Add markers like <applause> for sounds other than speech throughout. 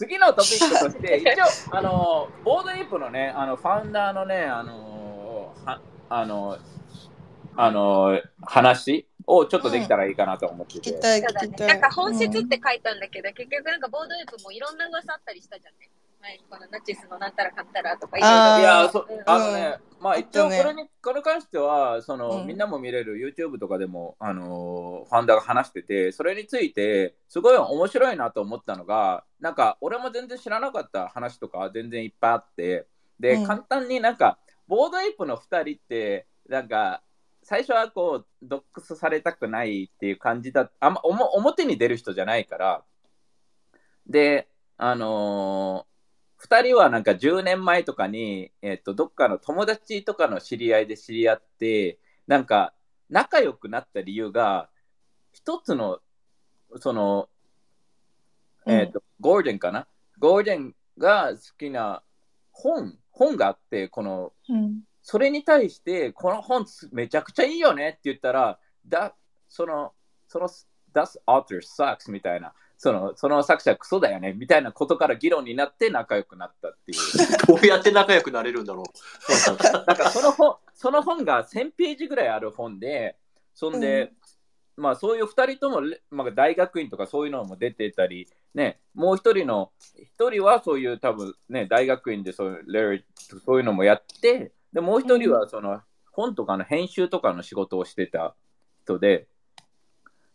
次のトピックとして、<laughs> 一応、あの、ボードエイプのね、あの、ファウンダーのね、あの、はあの、あの、話をちょっとできたらいいかなと思ってて。聞きたい、そうだね。聞きたい。なんか本質って書いたんだけど、結局なんかボードエイプもいろんな噂あったりしたじゃんね。前にこのナチスのなんたらかんたらとかいや、そうんあのね、まあ一応これに、これに関しては、その、うん。みんなも見れる YouTube とかでも、あのーファウンダーが話してて、それについて、すごい面白いなと思ったのが、なんか、俺も全然知らなかった話とか全然いっぱいあって、で、うん。簡単になんか、ボードエイプの2人って、なんか、最初はこう、ドックスされたくないっていう感じだ、あんまおも表に出る人じゃないから、で、あのー2人はなんか10年前とかに、えっとどっかの友達とかの知り合いで知り合ってなんか仲良くなった理由が一つのその、えっとゴールデンかな？ゴールデンが好きな本本があってこのうん。それに対してこの本めちゃくちゃいいよねって言ったらだそのその That author sucks みたいなそのその作者クソだよねみたいなことから議論になって仲良くなったっていう <laughs> どうやって仲良くなれるんだろう。<laughs> なんかその本その本が1000ページぐらいある本でそんで、まあそういう2人とも、まあ、大学院とかそういうのも出てたりねもう一人の一人はそういう多分ね大学院でそういうそういうのもやってでもう一人はその本とかの編集とかの仕事をしてた人で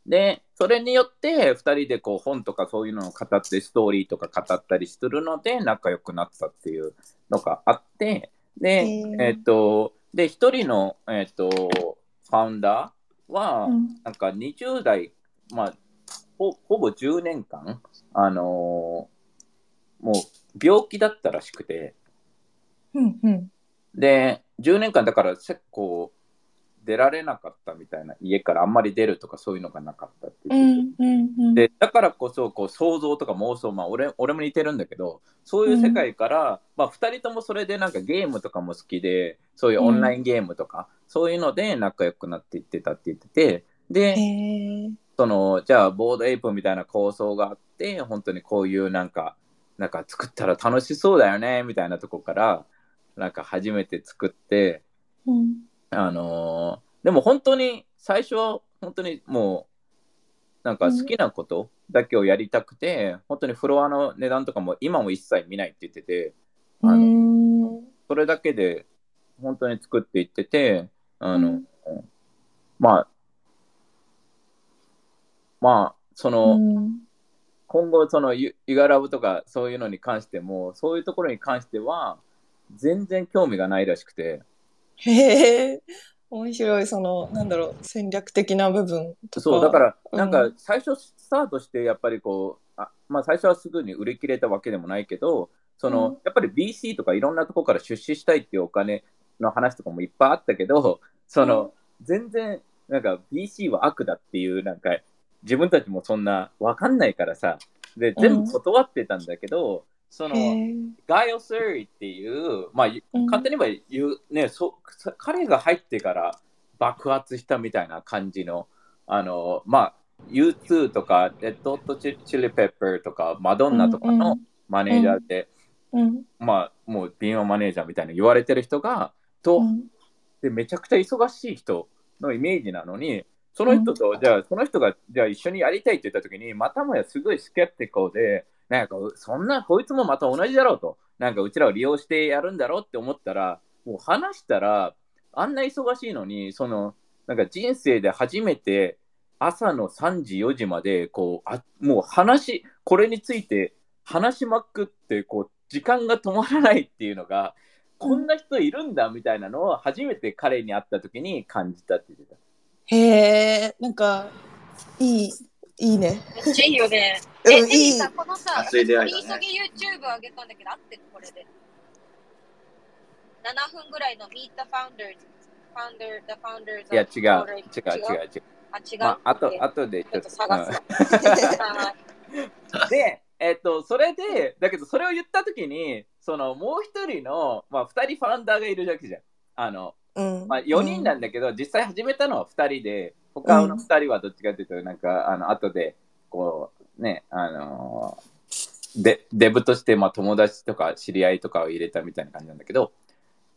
でそれによって2人でこう本とかそういうのを語ってストーリーとか語ったりするので仲良くなったっていうのがあってで、えっとで一人の、えっとファウンダーは、うんなんか20代、まあ、ほほぼ10年間、あのーもう病気だったらしくて、うん。うん。で、10年間だから結構出られなかったみたいな、家からあんまり出るとかそういうのがなかったってう言っててん。うん。うん。でだからこそこう想像とか妄想、まあ俺、俺も似てるんだけどそういう世界から、まあ、2人ともそれでなんかゲームとかも好きでそういうオンラインゲームとか、そういうので仲良くなっていってたって言っててで。そのじゃあボードエイプみたいな構想があって本当にこういうなんかなんか作ったら楽しそうだよねみたいなとこからなんか初めて作ってうん。あのーでも本当に最初は本当にもうなんか好きなことだけをやりたくて、本当にフロアの値段とかも今も一切見ないって言っててあのうん。それだけで本当に作っていっててあの、まあまあその、うん。今後そのユユガラブとかそういうのに関してもそういうところに関しては全然興味がないらしくてへえ。面白い、その、なんだろう、戦略的な部分とか。そうだからうんなん。か最初スタートしてやっぱりこうあまあ最初はすぐに売り切れたわけでもないけどその、うん。やっぱり BC とかいろんなところから出資したいっていうお金の話とかもいっぱいあったけどその、全然なんか BC は悪だっていうなんか自分たちもそんなわかんないからさ。で全部断ってたんだけど、その。ガイオ・セリっていう、まあ、うん。簡単に言えば言う、ね、そ彼が入ってから爆発したみたいな感じの、あの、まあ、U2 とか、レッド・ホット・チチリ・ペッパーとか、マドンナとかのマネージャーで、うん。まあ、もう敏腕マネージャーみたいな言われてる人が、と、うん。で、めちゃくちゃ忙しい人のイメージなのに、その人と、じゃあ、その人が、じゃあ一緒にやりたいって言ったときに、またもやすごいスケプティコで、なんか、そんな、こいつもまた同じだろうと、なんか、うちらを利用してやるんだろうって思ったら、もう話したら、あんな忙しいのに、その、なんか人生で初めて、朝の3時、4時まで、こう、あもう話、これについて話しまくって、こう、時間が止まらないっていうのが、こんな人いるんだみたいなのを初めて彼に会った時に感じたって言ってた。へえ、なんか、いい、いいね。めっちゃいいよね。うんいいミさん、このさ、熱い出会い取だねり急ぎ YouTube 上げたんだけど、合ってるこれで。7分ぐらいの Meet the Founders。Founder, the founders いや、違う、違う、違う、違う？あ、違う？まあ、あと、あとでちょっと探す <laughs> で、えっと、それで、だけど、それを言ったときに、その、もう一人の、まあ、二人ファウンダーがいるわけじゃん。あの、うん。まあ、4人なんだけど、実際始めたのは2人で、他の2人はどっちかというと、なんか、あの、後で、こう、ね、あのーでデブとして、まあ、友達とか知り合いとかを入れたみたいな感じなんだけど、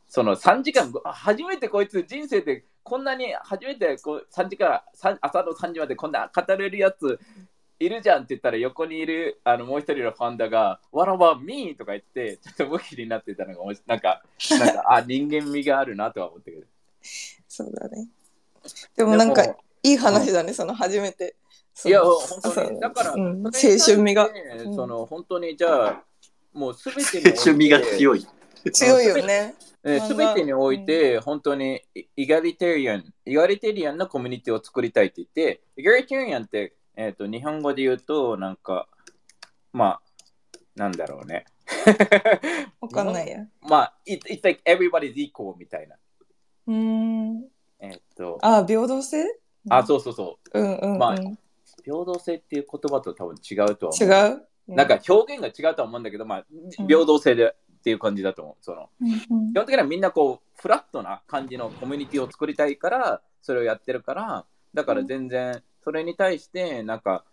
その3時間、あ初めてこいつ人生でこんなに初めてこう3時間、朝の3時までこんな語れるやついるじゃんって言ったら横にいるあのもう一人のファンダが「What about me?」とか言ってちょっとムキになってたのがなんかなんかあ人間味があるなとは思ったけど <laughs> そうだね。でもなんかいい話だね、その初めて。いや本当にだから、うん青春味が。うんその本当にじゃあもうすべてにおいて趣味が強い。強いよね。すべてにおいて、本当にイイガリテリアン、イガリテリアンのコミュニティを作りたいって言って、イガリテリアンって、えー、と日本語で言うと、なんか、まあ、なんだろうね。<laughs> わかんないや。まあ、it, it's like everybody's equal みたいな。うーん。えっ、と、あ、平等性？あ、そうそうそう。うんうんうん。まあ平等性っていう言葉と多分違うとは思う。違う？なんか表現が違うとは思うんだけど、まあ、平等性で、っていう感じだと思う。そのうんうん基本的にはみんなこうフラットな感じのコミュニティを作りたいからそれをやってるからだから全然それに対してなんか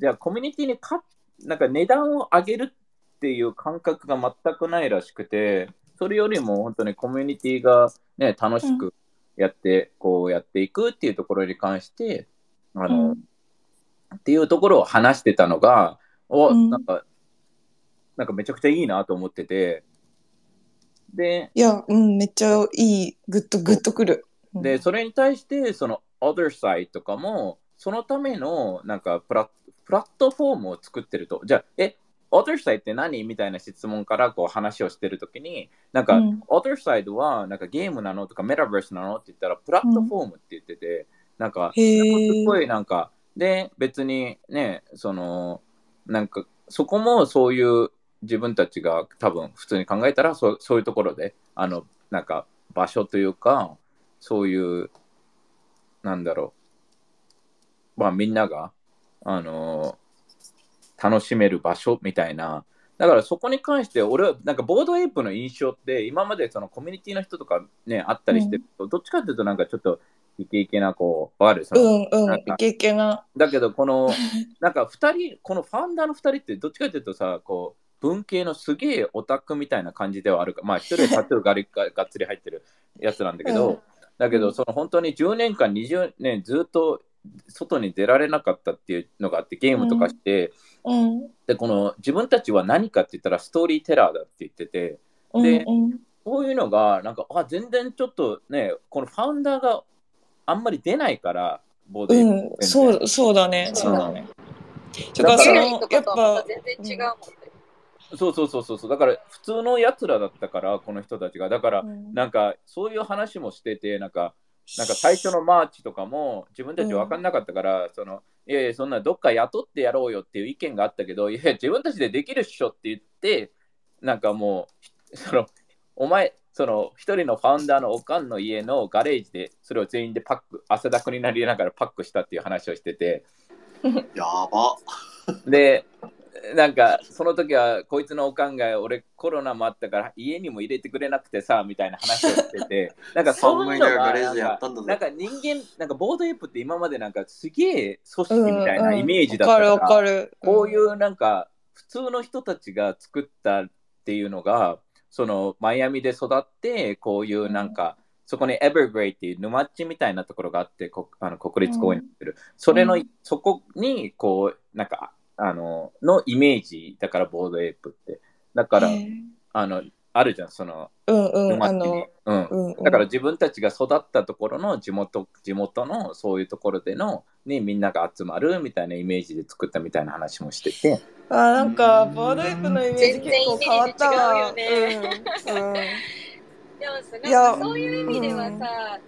じゃあコミュニティにかなんか値段を上げるっていう感覚が全くないらしくてそれよりも本当にコミュニティがね楽しくやって、こうやっていくっていうところに関してあの、うん。っていうところを話してたのがお、うん。なんかなんかめちゃくちゃいいなと思ってて。でいや、うん、めっちゃいい、グッとグッとくる。うん。で、それに対して、その other side とかも、そのためのなんかプラプラットフォームを作ってると。じゃあ、え、other side って何みたいな質問からこう話をしてるときに、なんか、うん。other side はなんかゲームなのとかメタバースなのって言ったら、プラットフォームって言ってて、なんか、へー。すごいなんか、で、別にね、その、なんか、そこもそういう自分たちが多分普通に考えたらそうそういうところであのなんか場所というかそういうなんだろう。まあみんながあの楽しめる場所みたいな。だからそこに関して俺はなんかボードエイプの印象って今までそのコミュニティの人とかねあったりしてると、どっちかっていうとなんかちょっとイケイケなこうわかるそのうんうんイケイケな。だけど、この、<laughs> なんか2人、このファウンダーの2人って、どっちかというとさ、こう、文系のすげえオタクみたいな感じではあるか、まあ、一人はタトゥーがりががっつり入ってるやつなんだけど、うん。だけど、その本当に10年間、20年ずっと外に出られなかったっていうのがあって、ゲームとかして、うん。で、この自分たちは何かって言ったら、ストーリーテラーだって言ってて、うんでうん。こういうのが、なんか、あ、全然ちょっとね、このファウンダーがあんまり出ないから、ボードゲームうん、そう、そうだね、そうだね。だからその、やっぱた、全然違うもんね。そうそうそうそうそう。だから普通のやつらだったからこの人たちが。だからうん。なんかそういう話もしててなんかなんか最初のマーチとかも自分たち分かんなかったから、そのいやいやそんなどっか雇ってやろうよっていう意見があったけどいや自分たちでできるっしょって言ってなんかもうそのお前その一人のファウンダーのおかんの家のガレージでそれを全員でパック汗だくになりながらパックしたっていう話をしてて <laughs> やば。で、なんか、その時は、こいつのおかんが、俺、コロナもあったから、家にも入れてくれなくてさ、みたいな話をしてて、<laughs> なんか、そういうのが、なんか人間、なんか、ボードエイプって今までなんか、すげえ組織みたいなイメージだったから、わかる。こういうなんか、普通の人たちが作ったっていうのが、その、マイアミで育って、こういうなんか、そこにエバーグレイっていう沼っちみたいなところがあって、こあの国立公園にってる、それの、うん。そこに、こう、なんか、あの、のイメージだから、ボードエイプって。だから、あの、あるじゃん、その、うんうん、あの、。うん。うんうん、だから自分たちが育ったところの地元地元のそういうところでの、ね、みんなが集まるみたいなイメージで作ったみたいな話もしてて、あなんかボードエイプのイメージ結構変わったわ。全然イメうんうんでもさ、いやなんかそういう意味ではさ、うん。なんか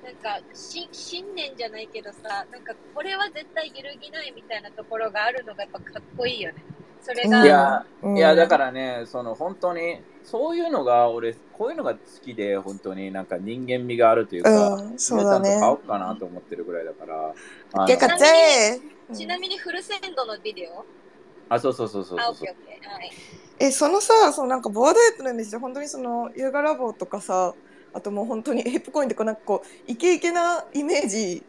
し信念じゃないけどさ、なんかこれは絶対揺るぎないみたいなところがあるのがやっぱかっこいいよね。それが、うん。いやうん。いやだからねその本当にそういうのが俺こういうのが好きで本当になんか人間味があるというか、うんそうだね。ちゃんと買おうかなと思ってるぐらいだからかぜちなみにフルセンドのビデオ？あそうそうそうそうあ、そうオッケーオッケー。はい。えそのさそのなんかボードエイプのイメージで本当にその優雅ラボとかさあともう本当にエイプコインとかなんかこうイケイケなイメージ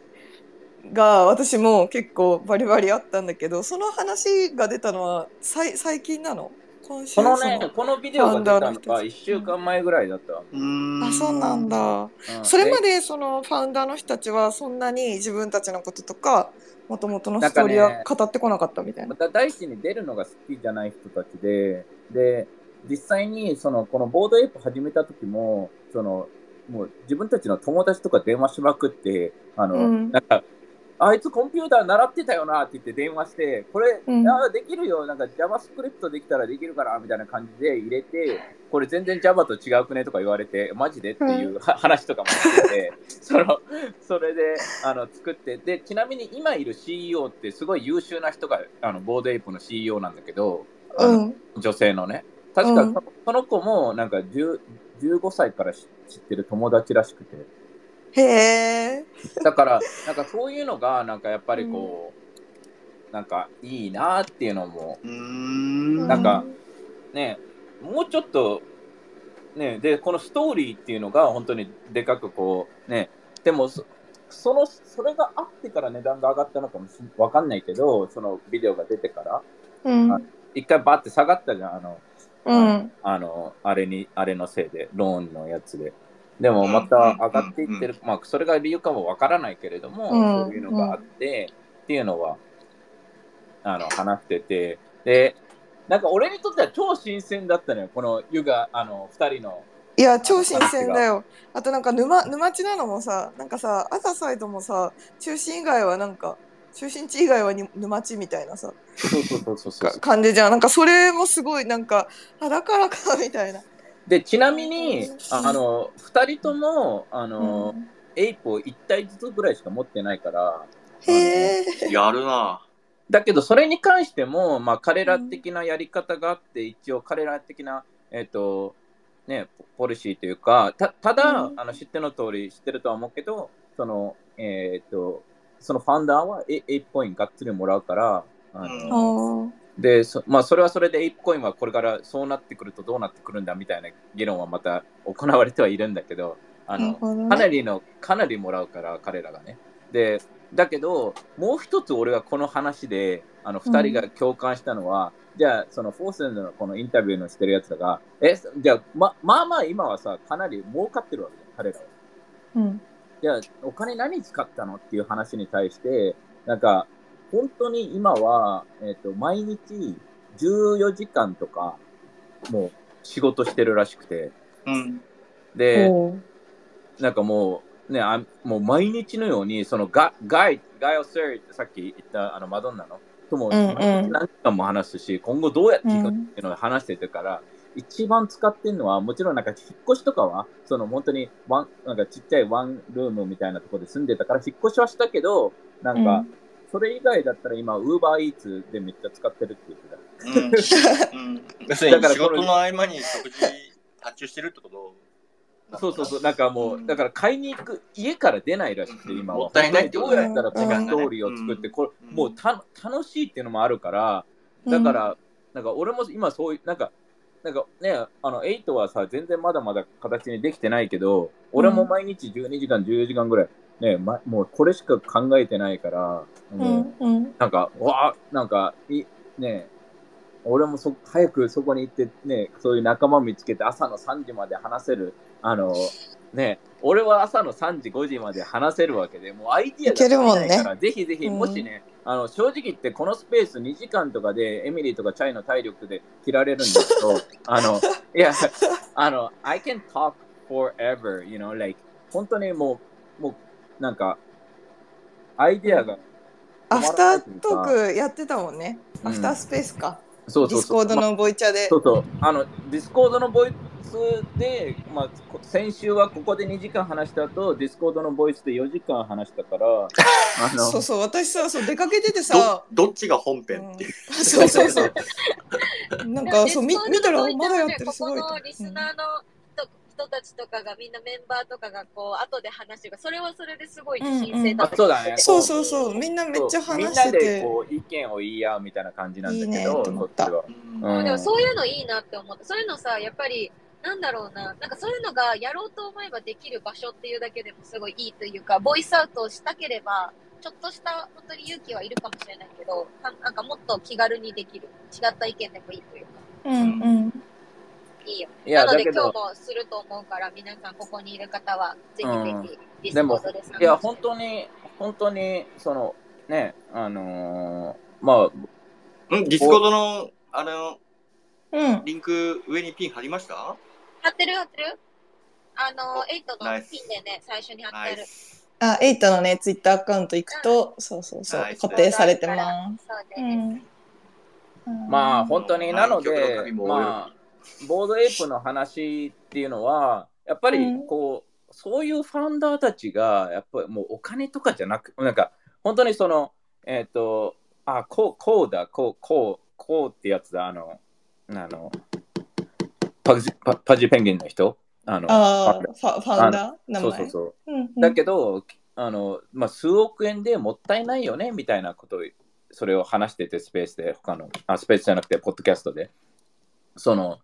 が私も結構バリバリあったんだけどその話が出たのはさい最近なの？今週？このそね、このビデオが出たのがたち1週間前ぐらいだった。あそうなん。だうんそれまででそのファウンダーの人たちはそんなに自分たちのこととかもともとのストーリーは語ってこなかったみたいなま。た第一に出るのが好きじゃない人たちで、で、実際にそのこのボードエイプ始めた時も、そのもう自分たちの友達とか電話しまくって、あの、うんなんか、あいつコンピューター習ってたよなって言って電話して、これ、うんあできるよ、なんか JavaScript できたらできるからみたいな感じで入れて、これ全然 Java と違うくねとか言われて、マジでっていうは話とかもしてて、<laughs> その、それであの作って、で、ちなみに今いる CEO ってすごい優秀な人が、あのボードエイプの CEO なんだけど、うん。女性のね。確かうんその子もなんか10 15歳から知知ってる友達らしくて。へえ。だから、なんかそういうのが、なんかやっぱりこう、なんかいいなっていうのも、うーん。なんかね、もうちょっと、ね、で、このストーリーっていうのが本当にでかくこう、ね、でもそ、その、それがあってから値段が上がったのかもしわかんないけど、そのビデオが出てから、うん。あ一回バーって下がったじゃん、あの、うん。あの、あれに、あれのせいで、ローンのやつで。でもまた上がっていってる、まあ、それが理由かもわからないけれども、うんそういうのがあって、っていうのは、あの、話してて、で、なんか俺にとっては超新鮮だったのよ、このユガ、あの、二人の。いや超新鮮だよ。あとなんか沼沼地なのもさなんかさアザサイドもさ中心以外はなんか中心地以外はに沼地みたいなさそうそうそうそうそう。か感じじゃん。なんかそれもすごいなんかあだからかみたいなで、ちなみにうん、ああの、二人とも、あの、うん。エイプを1体ずつぐらいしか持ってないから、へえやるな。だけど、それに関しても、まあ、彼ら的なやり方があって、一応彼ら的な、えっ、と、ね、ポポリシーというか、たただ、うん。あの知っての通り、知ってるとは思うけど、その、えっ、と、そのファウンダーはエイプコインがっつりもらうから、あのあでそまあ、それはそれでエイプコインはこれからそうなってくるとどうなってくるんだみたいな議論はまた行われてはいるんだけど、あの、かなりの、かなりもらうから、彼らがね。で、だけど、もう一つ俺はこの話で、あの、二人が共感したのは、じゃあ、そのフォーセンのこのインタビューのしてるやつらが、え、じゃあ、ま、まあまあ今はさ、かなり儲かってるわけよ、彼らは。うんじゃあ、お金何使ったのっていう話に対して、なんか、本当に今は、えっ、と、毎日14時間とか、もう仕事してるらしくて、うん。で、なんかもう、ね、あもう毎日のように、そのガガイ、ガイオ・セーってさっき言ったあのマドンナの、とも、何時間も話すし、今後どうやっていくかっていうのを話してるから、一番使ってるのは、もちろんなんか引っ越しとかは、その本当にワン、なんかちっちゃいワンルームみたいなところで住んでたから、引っ越しはしたけど、なんか、それ以外だったら今、ウーバーイーツでめっちゃ使ってるって言ってた。うん。うん。要するに仕事の合間に食事発注してるってこと？そうそうそう、なんかもう、だから買いに行く、家から出ないらしくて、今は。もったいないってどうやったらこのうんストーリーを作って、これ、うんもうた楽しいっていうのもあるから、だから、なんか俺も今そういう、なんか、なんかね、あの、8はさ、全然まだまだ形にできてないけど、俺も毎日12時間、14時間ぐらい、ね、ま、もうこれしか考えてないから、うんうん。なんか、わあ、なんか、い、ね、俺もそ早くそこに行って、ね、そういう仲間見つけて朝の3時まで話せる、あの、ね、俺は朝の3時、5時まで話せるわけで、もうアイディアいけるもんね。ないから、ぜひぜひ、うん。もしね、あの、正直言ってこのスペース2時間とかで、エミリーとかチャイの体力で切られるんですけど、<laughs> あの、いや、あの、I can talk forever, you know, like, 本当にもう、もう、なんか、アイディアがアフタートークやってたもんね。うん。アフタースペースか。そうそうそう。ディスコードのボイチャで。そうそう。あの、ディスコードのボイスで、まあ、こ先週はここで2時間話した後、ディスコードのボイスで4時間話したから、<laughs> あの、そうそう私さそう出かけててどさ。どっちが本編っていう。そうそうそう。<laughs> なんかそうみ見たらまだやってるこすごいことのリスナーの人人たちとかがみんなメンバーとかがこう後で話がそれはそれですごい新鮮だあそうだね。そうそうそうみんなめっちゃ話してみんなでてこう意見を言い合うみたいな感じなんだけど、いいねと思った。うんうんでもそういうのいいなって思った。そういうのさ、やっぱり、なんだろうな、なんかそういうのがやろうと思えばできる場所っていうだけでもすごいいいというか、ボイスアウトをしたければ、ちょっとした本当に勇気はいるかもしれないけど、ななんかもっと気軽にできる。違った意見でもいいというか。うんうんいいよ。いや、なので今日もすると思うから、皆さんここにいる方は、ぜひぜひ、ディでもスコードで参加していや、本当に、本当に、その、ね、あのーまあ、んディスコードの、あの、うん。リンク上にピン貼りました？貼ってる貼ってる。あの、8のナイス。ピンでね、最初に貼ってる。あエイトのねツイッターアカウント行くとそうそうそうはい固定されてます。そうです。うん。まあ、本当に、なので南極の旅、もまあ、ボードエイプの話っていうのは、やっぱりうん。こう、そういうファウンダーたちが、やっぱりもうお金とかじゃなく、なんか、本当にその、えっ、と、あ、こう、こうだ、こう、こう、こうってやつだ、あの、あの、パジパパジペンギンの人？あの、あーファファウンダ？ー名前？そうそうそう。うんうん。だけど、あのまあ、数億円でもったいないよねみたいなことをそれを話しててスペースで他のあスペースじゃなくてポッドキャストで。その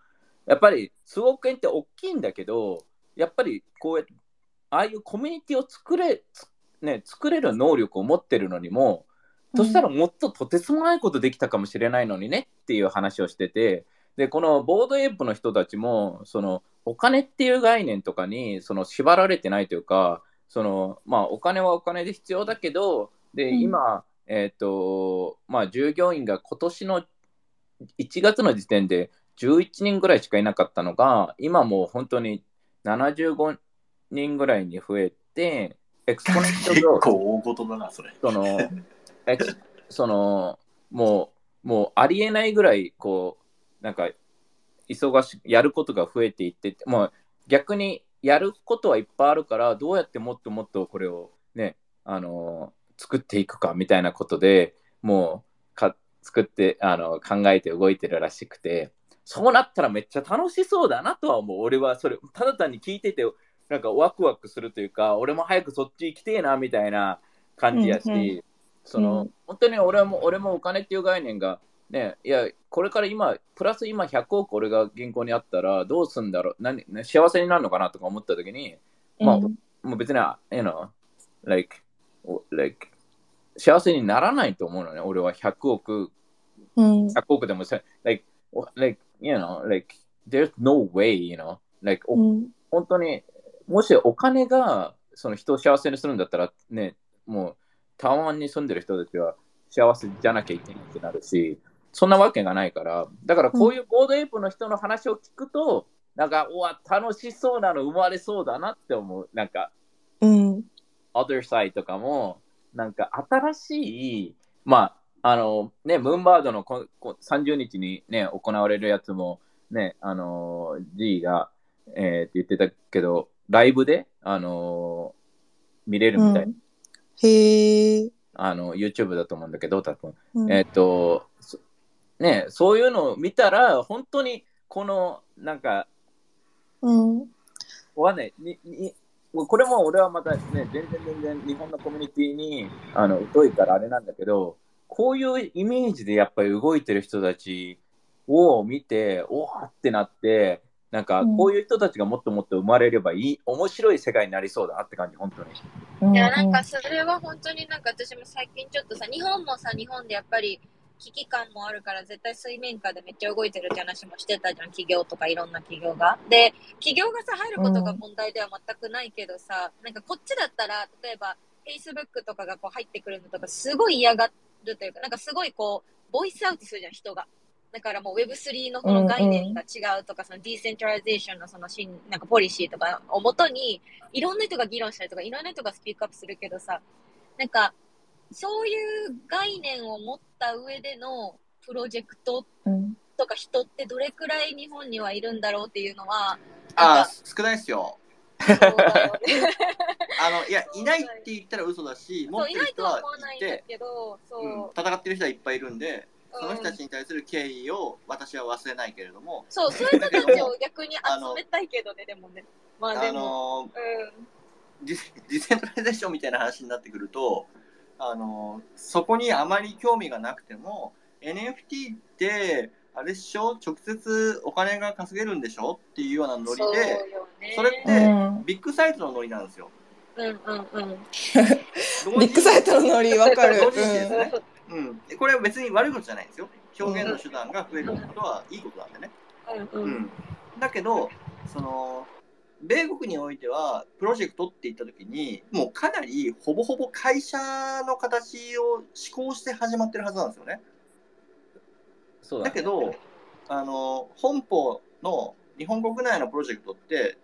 やっぱり数億円って大きいんだけどやっぱりこうやってああいうコミュニティを作れ,つ、ね、作れる能力を持ってるのにもそしたらもっととてつもないことできたかもしれないのにねっていう話をしててでこのボードエイプの人たちもそのお金っていう概念とかにその縛られてないというかそのまあお金はお金で必要だけどでうん。今、えっ、とまあ従業員が今年の1月の時点で11人ぐらいしかいなかったのが今もう本当に75人ぐらいに増えてエクスポネント結構大事だな、それ。その、その、もう、もうありえないぐらい、こう、なんか、忙しやることが増えていって、もう逆にやることはいっぱいあるから、どうやってもっともっとこれをね、あの、作っていくかみたいなことでもうか、作って、あの、考えて動いてるらしくて、そうなったらめっちゃ楽しそうだなとは思う。俺はそれ、ただ単に聞いてて、なんかワクワクするというか、俺も早くそっち行きてえなみたいな感じやし、うんうん。その、うん。本当に俺も俺もお金っていう概念が、ね、いや、これから今、プラス今100億俺が銀行にあったらどうすんだろう、何ね、幸せになるのかなとか思ったときに、まあうん。もう別に、you know, like, like, 幸せにならないと思うのね、俺は。100億、うん。100億でもさ、like, like, you know, like, there's no way, you know, like, おうん。本当にもしお金がその人を幸せにするんだったらねもう台湾に住んでる人たちは幸せじゃなきゃいけないってなるしそんなわけがないからだからこういうボードエイプの人の話を聞くと、なんかうわ楽しそうなの生まれそうだなって思う。なんかうん。Other Side とかもなんか新しいまああのねムーンバードのここ30日にね行われるやつもねあの G が、えーって言ってたけどライブであの見れるみたい、うん。へえあの YouTube だと思うんだけど多分。うん。えっ、とそねそういうのを見たら本当にこのなんかうん。わかんないににこれも俺はまたね、全然全然日本のコミュニティにあの疎いからあれなんだけど、こういうイメージでやっぱり動いてる人たちを見て、おわってなって、なんかうんこういう人たちがもっともっと生まれればいい、面白い世界になりそうだなって感じ、本当に。うんいや、なんかそれは本当になんか私も最近ちょっとさ、日本もさ、日本でやっぱり危機感もあるから絶対水面下でめっちゃ動いてるって話もしてたじゃん、企業とかいろんな企業が。で、企業がさ、入ることが問題では全くないけどさ、なんかこっちだったら、例えば Facebook とかがこう入ってくるのとかすごい嫌がるというか、なんかすごいこう、 voice out するじゃん、人が。だからもう Web3 のこの概念が違うとか、その decentralization のその新なんかポリシーとかをもとに、いろんな人が議論したりとか、いろんな人が speak up するけどさ、なんか、そういう概念を持った上でのプロジェクトうんとか人ってどれくらい日本にはいるんだろうっていうのは、ああ、少ないですよ。あの、いや、いないって言ったら嘘だし、持そう、いってる人はないて、けど、そう。うん戦ってる人はいっぱいいるんで、うんその人たちに対する敬意を私は忘れないけれども、そう、<laughs> そういう人たちを逆に集めたいけどね、でもね。まあであも、のうん。 decentralization みたいな話になってくると、あのそこにあまり興味がなくても NFT ってあれっしょ？直接お金が稼げるんでしょ？っていうようなノリそうで。それってうんビッグサイトのノリなんですよ。うんうんうん。ビッグサイトのノリわかるうん、これは別に悪いことじゃないんですよ。表現の手段が増えることはいいことなんでね。うんううんん、だけどその米国においてはプロジェクトって言った時にもうかなりほぼほぼ会社の形を施行して始まってるはずなんですよね。そうだ,、だけどあの本邦の日本国内のプロジェクトって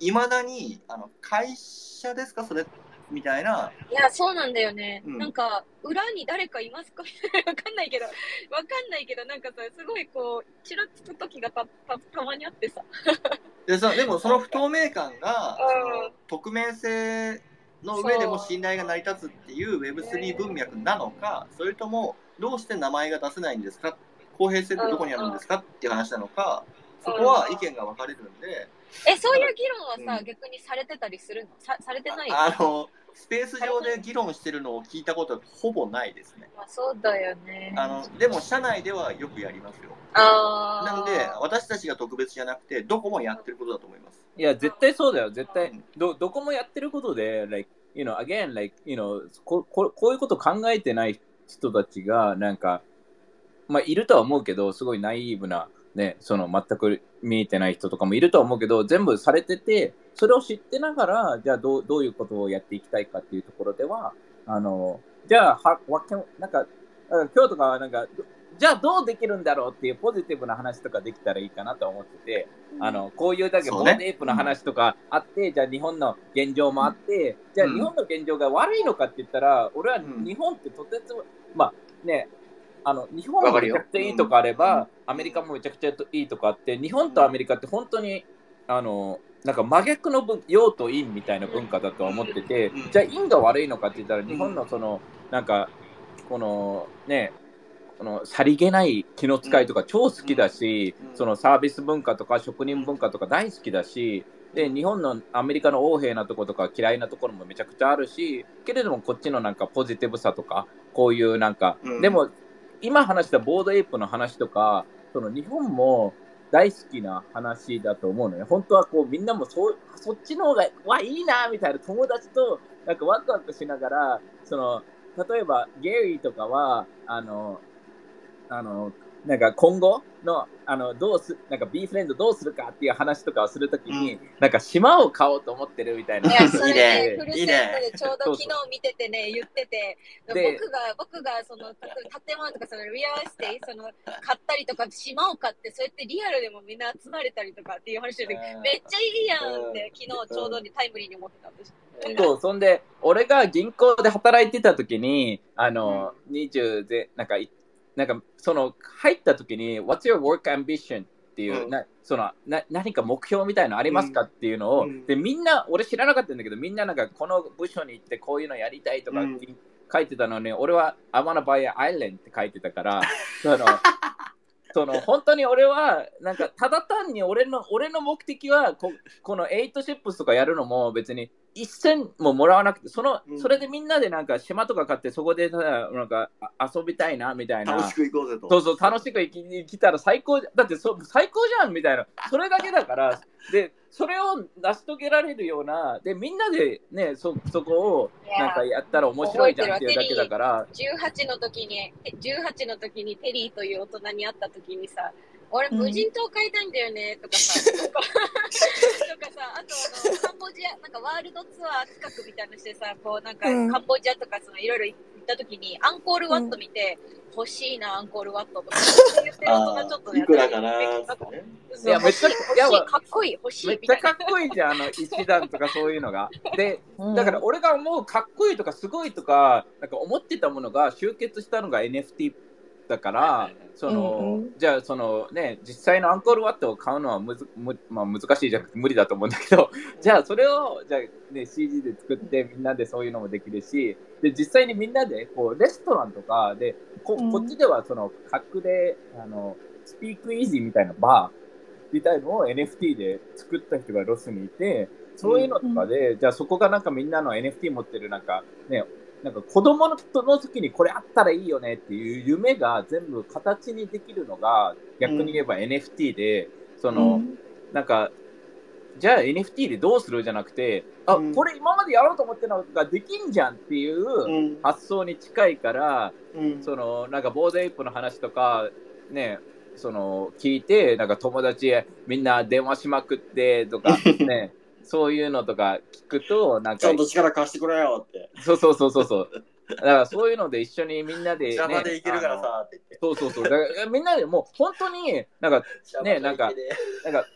いまだにあの会社ですか？それみたいな。いや、そうなんだよね。うん。なんか、裏に誰かいます？か <laughs> わかんないけど、わかんないけど、なんかさ、すごいこう、ちらつく時がたたたまにあってさ。<laughs> でさでもその不透明感がうの匿名性の上でも信頼が成り立つっていう Web3 文脈なのかそれともどうして名前が出せないんですか？公平性ってどこにあるんですか？っていう話なのかそこは意見が分かれるんで。え、そういう議論はさ、うん。逆にされてたりするの？さされてない？ああのスペース上で議論してるのを聞いたことはほぼないですね。まあ、そうだよね。あのでも社内ではよくやりますよ。あー。なんで私たちが特別じゃなくてどこもやってることだと思います。いや、絶対そうだよ。絶対、ど、どこもやってることで、like, you know, again, like, you know, こここういうこと考えてない人たちが、なんか、まあ、いるとは思うけど、すごいナイーブな、ね、その、全く見えてない人とかもいるとは思うけど、全部されてて、それを知ってながら、じゃあどう、どういうことをやっていきたいかっていうところでは、あの、じゃあ、は、わけ、なんか、あ今日とかはなんか、どじゃあどうできるんだろうっていうポジティブな話とかできたらいいかなと思ってて、あの、こういうだけボーデープの話とかあって、じゃあ日本の現状もあって、じゃあうん日本の現状が悪いのかって言ったら、俺はうん。日本ってとてつも、まあね、あの、日本もわかるよめちゃくちゃいいとこあれば、アメリカもめちゃくちゃいいとこあって、日本とアメリカって本当に、あの、なんか真逆の文陽と陰みたいな文化だとは思っててうん、じゃあ陰が悪いのかって言ったら、日本のその、なんか、このね、このさりげない気の使いとか超好きだし、うん。そのサービス文化とか職人文化とか大好きだし、で、日本のアメリカの横柄なところとか嫌いなところもめちゃくちゃあるし、けれどもこっちのなんかポジティブさとか、こういうなんか、うん。でも今話したボードエイプの話とか、その日本も大好きな話だと思うのよ。本当はこうみんなもそそっちの方が、わ、いいなみたいな友達となんかワクワクしながら、その、例えばゲリーとかは、あの、あの、なんか今後の、あの、どうす、なんか B フレンドどうするかっていう話とかをするときに、うん。なんか島を買おうと思ってるみたいな。いや、それいいね、ねフルセットでちょうど昨日見ててね、言ってて、で僕が、僕が、その、た建物とか、その、リアルエステイ、その、買ったりとか、島を買って、そうやってリアルでもみんな集まれたりとかっていう話をしてて、めっちゃいいやんって、昨日ちょうどにタイムリーに思ってたんです。そう、そんで、俺が銀行で働いてた時に、あの、20で、なんかい、なんか、その、入った時に、What's your work ambition? っていう、うん。なそのな何か目標みたいのありますかっていうのを、うん。で、みんな、俺知らなかったんだけど、みんななんか、この部署に行ってこういうのやりたいとかうん。書いてたのに、俺は、I wanna buy an island って書いてたから、<laughs> その、その本当に俺はなんかただ単に俺の俺の目的はここの8シップスとかやるのも別に一銭ももらわなくてその、うん。それでみんなでなんか島とか買ってそこでただなんかあ遊びたいなみたいな。楽しく行こうぜと。そうそう楽しく生き生きたら最高じゃだってそ最高じゃんみたいな。それだけだから <laughs> でそれを成し遂げられるようなでみんなでねそそこをなんかやったら面白いじゃんっていうだけだから。18の時に、18の時にテリーという大人に会った時にさ、俺うん。無人島買いたいんだよねとかさ、と <laughs> かとかさ、あとあの、カンボジア、なんかワールドツアー企画みたいなのしてさ、こうなんかうん。カンボジアとかそのいろいろ行った時に、アンコールワット見て、欲しいな、アンコールワットとか。言ってる大人ちょっとね、いやめっちゃかっこいい、欲しいみたいな。めっちゃかっこいいじゃんあの一段とかそういうのが。<laughs> でだから俺が思うかっこいいとかすごいとかなんか思ってたものが集結したのが NFT だからその、うんうん。じゃあそのね実際のアンコールワットを買うのはむずむ、まあ、難しいじゃなくて無理だと思うんだけどじゃあそれをじゃあ、ね、CG で作ってみんなでそういうのもできるしで実際にみんなでこうレストランとかでこうん。こっちではその隠れあのスピークイージーみたいなバーみたいのを NFT で作った人がロスにいて、そういうのとかで、じゃあそこがなんかみんなの NFT 持ってるなんかね、なんか子供の時にこれあったらいいよねっていう夢が全部形にできるのが逆に言えば NFT で、その、なんかじゃあ NFT でどうするじゃなくて、あ、うん。これ今までやろうと思ってるのができんじゃんっていううん。発想に近いから、うん。そのなんかボードエイプの話とかねその聞いてなんか友達へみんな電話しまくってとか <laughs> ねそういうのとか聞くとなんかちゃんと力貸してくれよって。そうそうそうそうそう。だからそういうので一緒にみんなで、ね、邪魔でいけるからさって言って。そうそうそう。だからみんなでもう本当になんかねなんかなんか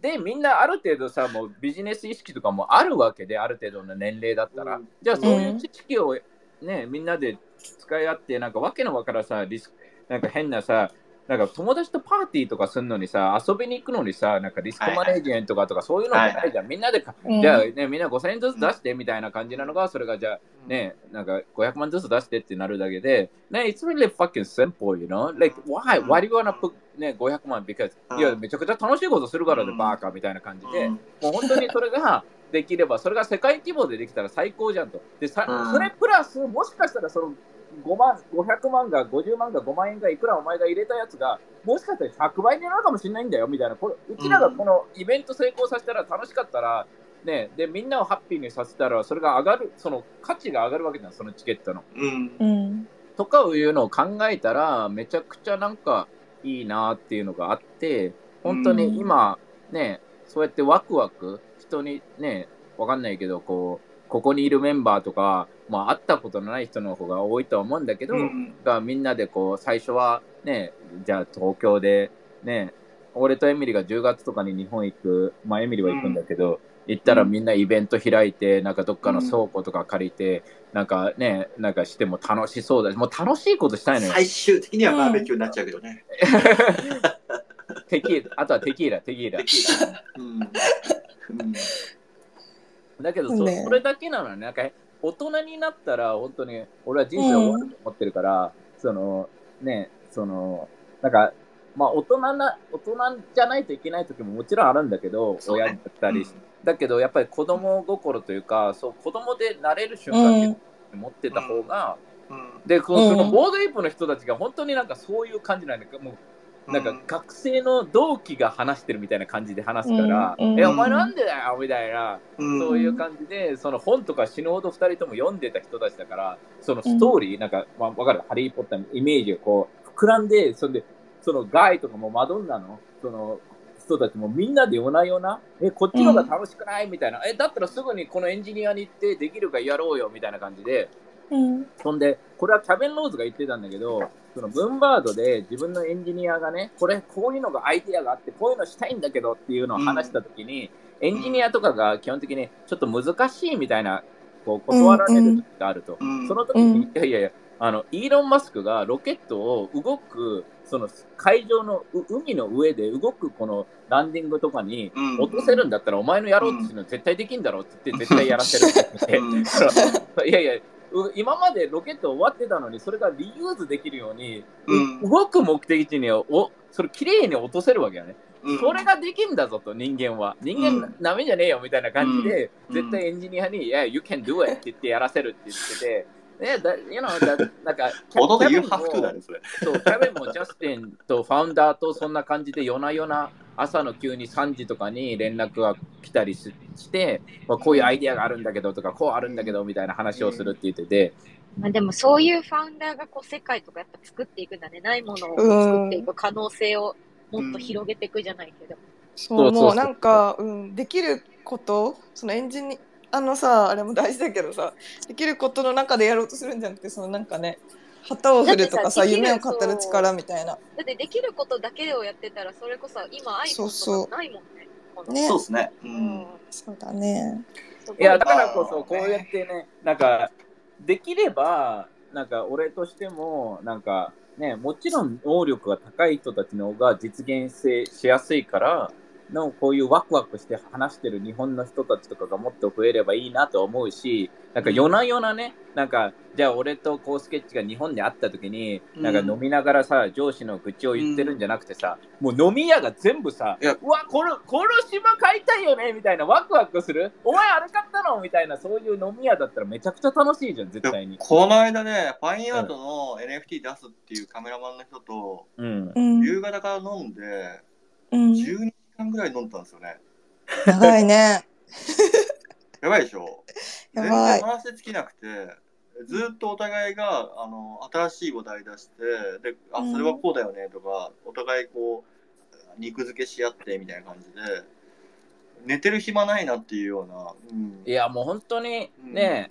でみんなある程度さもうビジネス意識とかもあるわけである程度の年齢だったら、うん。じゃあそういう知識をね、みんなで使い合ってなんかわけのわからんさリスクなんか変なさなんか友達とパーティーとかするのにさ遊びに行くのにさなんかリスクマネージメントとかとかそういうのってないじゃん、みんなでか、うん。じゃあねみんな5000円ずつ出してみたいな感じなのがそれがじゃあね、なんか500万ずつ出してってなるだけで、ね、it's really fucking simple, you know? Like, why? Why do you wanna put ね、500万? Because、うん。いや、めちゃくちゃ楽しいことするからで、うん。バーカみたいな感じで、うん。もう本当にそれができれば、それが世界規模でできたら最高じゃんと。で、さうん。それプラス、もしかしたらその5万、500万が50万が5万円がいくらお前が入れたやつが、もしかしたら100倍になるかもしれないんだよみたいな、これうちらがこのイベント成功させたら楽しかったら、ね、でみんなをハッピーにさせたら、それが上がる、その価値が上がるわけじゃん、そのチケットの。うん。うんとかいうのを考えたら、めちゃくちゃなんかいいなっていうのがあって、本当に今、ね、そうやってワクワク、人にね、わかんないけど、こう、ここにいるメンバーとか、まあ、会ったことのない人の方が多いとは思うんだけど、うんがみんなでこう、最初はね、じゃあ東京で、ね、俺とエミリが10月とかに日本行く、まあエミリは行くんだけど、行ったらみんなイベント開いて、なんかどっかの倉庫とか借りて、なんかね、なんかしても楽しそうだし、もう楽しいことしたいのよ。最終的にはバーベキューになっちゃうけどね。<laughs> テキーラ、あとはテキーラ、テキーラ。うん。うんだけどそ、ね。それだけなのね、なんか大人になったら、本当に俺は人生終わると思ってるから、そのね、その、なんか、まあ大人な、大人じゃないといけない時ももちろんあるんでど、そうね。親だったり、だけどやっぱり子供心というか、そう子供でなれる瞬間って持ってた方が、うん。で、このうん。そのボードエイプの人たちが本当になんかそういう感じなんだけど、もうなんか学生の同期が話してるみたいな感じで話すから、うんうん。え、お前なんでだよみたいな、うん。そういう感じで、その本とか死ぬほど2人とも読んでた人たちだから、そのストーリー、なんか、まあ、わかる、ハリー・ポッターのイメージがこう、膨らんで、それで、そのガイとかもマドンナの、その人たちもみんなで夜な夜な、え、こっちの方が楽しくない？みたいな、え、だったらすぐにこのエンジニアに行ってできるかやろうよみたいな感じで、うん。そんで、これはキャベン・ローズが言ってたんだけど、そのブンバードで自分のエンジニアがね、これ、こういうのがアイディアがあって、こういうのしたいんだけどっていうのを話したときに、エンジニアとかが基本的にちょっと難しいみたいな、こう、断られる時があると。うんその時に、うん。いやいやいや、あの、イーロン・マスクがロケットを動く、その海上のう海の上で動くこのランディングとかにうん。落とせるんだったら、お前のやろうっていうの絶対できんだろうって言って、絶対やらせるって言って、<laughs> いやいや、う今までロケット終わってたのに、それがリユーズできるように、うん。動く目的地におそれ綺麗に落とせるわけよね。うん。それができんだぞと、人間は。人間うん。ダメじゃねえよみたいな感じで、うん。絶対エンジニアに、いや、you can do it って言ってやらせるって言ってて、ね、だ you know だなんか、<laughs> キャベンもそう、キャベンもジャスティンとファウンダーとそんな感じで夜な夜な朝の急に3時とかに連絡が来たりしして、まあ、こういうアイディアがあるんだけどとか、こうあるんだけどみたいな話をするって言ってて、まあ、でもそういうファウンダーがこう世界とかやっぱ作っていくんだね。ないものを作っていく可能性をもっと広げていくじゃないけど。そうそうそうそうもうなんか、うん、できることそのエンジニあのさあれも大事だけどさできることの中でやろうとするんじゃなくてそのなんかね旗を振るとかさ夢を語る力みたいなだってできることだけをやってたら、それこそ今そう iPhone そうとかないもんね。ねそうですね。ううんん。そうだねいや、だからこそ、こうやってね、なんか、できれば、なんか、俺としても、なんか、ね、もちろん能力が高い人たちの方が実現性しやすいから、のこういうワクワクして話してる日本の人たちとかがもっと増えればいいなと思うし、なんか夜な夜なね、なんか、じゃあ俺とこうスケッチが日本で会った時に、うん。なんか飲みながらさ、上司の愚痴を言ってるんじゃなくてさ、もう飲み屋が全部さ、いやうわ、この、この島買いたいよねみたいなワクワクする。お前あれ買ったの？みたいな、そういう飲み屋だったらめちゃくちゃ楽しいじゃん、絶対に。この間ね、ファインアートの NFT 出すっていうカメラマンの人と、うん。うん。夕方から飲んで、うん。12時間ぐらい飲んだんですよね。長いね。<laughs> やばいでしょ？全やばい然。話尽きなくてずっとお互いがあの新しい話題出してであうんそれはこうだよねとか、お互いこう肉付けし合ってみたいな感じで寝てる暇ないなっていうような、うんいや、もう本当にね、